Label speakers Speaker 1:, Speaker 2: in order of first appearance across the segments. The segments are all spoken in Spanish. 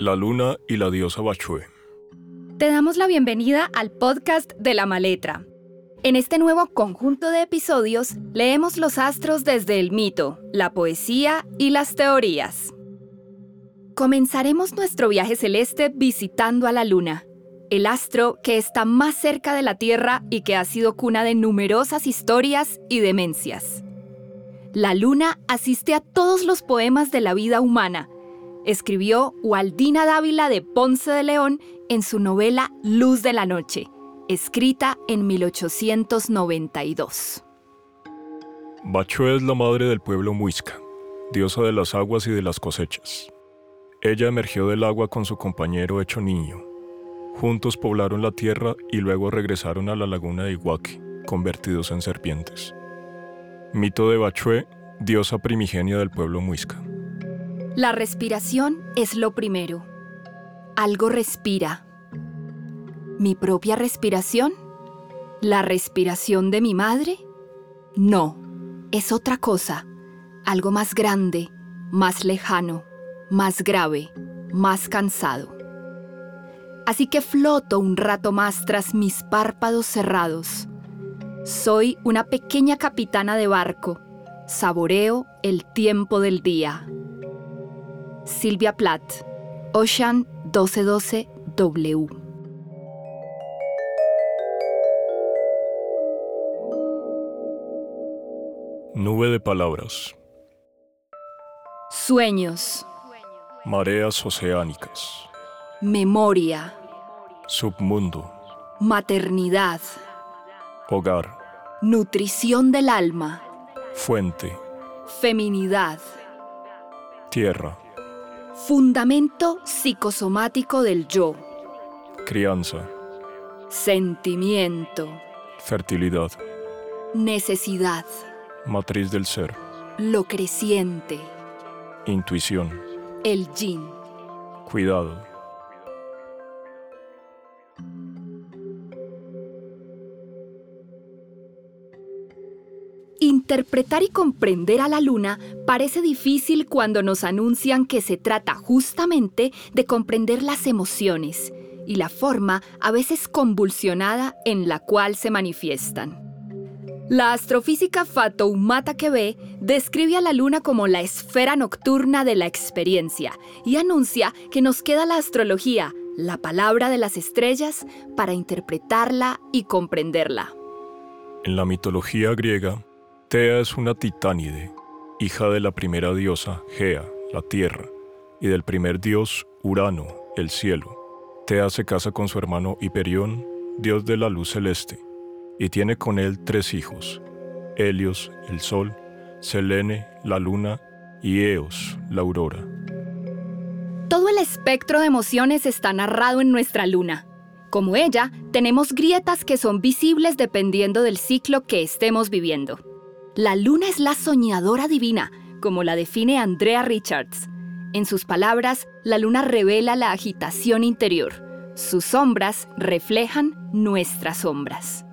Speaker 1: La luna y la diosa Bachue.
Speaker 2: Te damos la bienvenida al podcast de la maletra. En este nuevo conjunto de episodios leemos los astros desde el mito, la poesía y las teorías. Comenzaremos nuestro viaje celeste visitando a la luna, el astro que está más cerca de la Tierra y que ha sido cuna de numerosas historias y demencias. La luna asiste a todos los poemas de la vida humana, escribió Waldina Dávila de Ponce de León en su novela Luz de la Noche, escrita en 1892.
Speaker 1: Bachue es la madre del pueblo muisca, diosa de las aguas y de las cosechas. Ella emergió del agua con su compañero hecho niño. Juntos poblaron la tierra y luego regresaron a la laguna de Iguaque, convertidos en serpientes. Mito de Bachue, diosa primigenia del pueblo muisca.
Speaker 2: La respiración es lo primero. Algo respira. ¿Mi propia respiración? ¿La respiración de mi madre? No, es otra cosa, algo más grande, más lejano, más grave, más cansado. Así que floto un rato más tras mis párpados cerrados. Soy una pequeña capitana de barco. Saboreo el tiempo del día. Silvia Plath, Ocean 1212W.
Speaker 1: Nube de palabras.
Speaker 2: Sueños.
Speaker 1: Mareas oceánicas.
Speaker 2: Memoria.
Speaker 1: Submundo.
Speaker 2: Maternidad.
Speaker 1: Hogar.
Speaker 2: Nutrición del alma.
Speaker 1: Fuente.
Speaker 2: Feminidad.
Speaker 1: Tierra.
Speaker 2: Fundamento psicosomático del yo.
Speaker 1: Crianza.
Speaker 2: Sentimiento.
Speaker 1: Fertilidad.
Speaker 2: Necesidad.
Speaker 1: Matriz del ser.
Speaker 2: Lo creciente.
Speaker 1: Intuición.
Speaker 2: El yin.
Speaker 1: Cuidado.
Speaker 2: Interpretar y comprender a la luna parece difícil cuando nos anuncian que se trata justamente de comprender las emociones y la forma a veces convulsionada en la cual se manifiestan. La astrofísica Fatoumata Kebe describe a la luna como la esfera nocturna de la experiencia y anuncia que nos queda la astrología, la palabra de las estrellas, para interpretarla y comprenderla.
Speaker 1: En la mitología griega, Tea es una titánide, hija de la primera diosa, Gea, la tierra, y del primer dios, Urano, el cielo. Tea se casa con su hermano Hiperión, dios de la luz celeste, y tiene con él tres hijos, Helios, el sol, Selene, la luna, y Eos, la aurora.
Speaker 2: Todo el espectro de emociones está narrado en nuestra luna. Como ella, tenemos grietas que son visibles dependiendo del ciclo que estemos viviendo. La luna es la soñadora divina, como la define Andrea Richards. En sus palabras, la luna revela la agitación interior. Sus sombras reflejan nuestras sombras.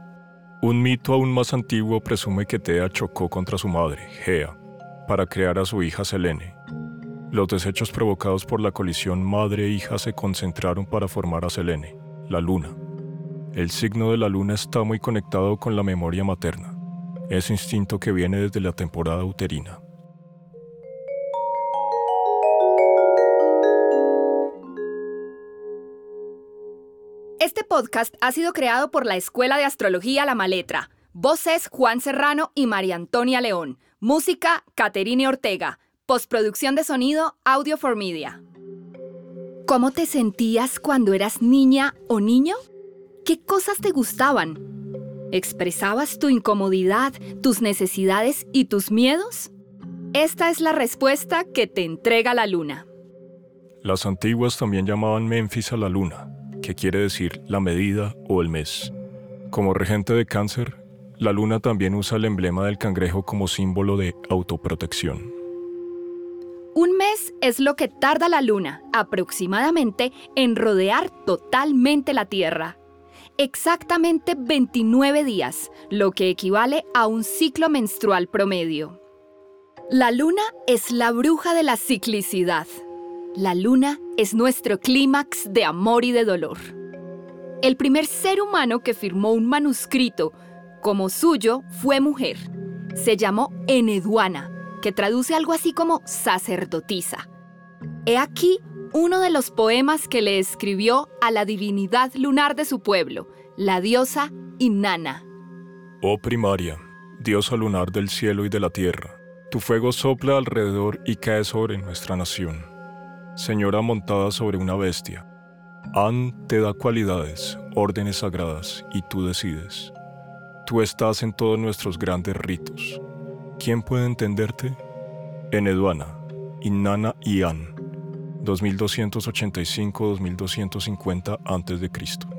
Speaker 1: Un mito aún más antiguo presume que Tea chocó contra su madre, Gea, para crear a su hija Selene. Los desechos provocados por la colisión madre-hija se concentraron para formar a Selene, la luna. El signo de la luna está muy conectado con la memoria materna ese instinto que viene desde la temporada uterina.
Speaker 2: Este podcast ha sido creado por la Escuela de Astrología La Maletra. Voces Juan Serrano y María Antonia León. Música Caterine Ortega. Postproducción de sonido Audio for Media. ¿Cómo te sentías cuando eras niña o niño? ¿Qué cosas te gustaban? ¿Expresabas tu incomodidad, tus necesidades y tus miedos? Esta es la respuesta que te entrega la luna.
Speaker 1: Las antiguas también llamaban Memphis a la luna, que quiere decir la medida o el mes. Como regente de cáncer, la luna también usa el emblema del cangrejo como símbolo de autoprotección.
Speaker 2: Un mes es lo que tarda la luna aproximadamente en rodear totalmente la Tierra exactamente 29 días, lo que equivale a un ciclo menstrual promedio. La luna es la bruja de la ciclicidad. La luna es nuestro clímax de amor y de dolor. El primer ser humano que firmó un manuscrito como suyo fue mujer. Se llamó Eneduana, que traduce algo así como sacerdotisa. He aquí uno de los poemas que le escribió a la divinidad lunar de su pueblo, la diosa Inanna.
Speaker 1: Oh primaria, diosa lunar del cielo y de la tierra, tu fuego sopla alrededor y cae sobre nuestra nación. Señora montada sobre una bestia, An te da cualidades, órdenes sagradas, y tú decides. Tú estás en todos nuestros grandes ritos. ¿Quién puede entenderte? Eneduana, Inanna y An, 2285-2250 a.C.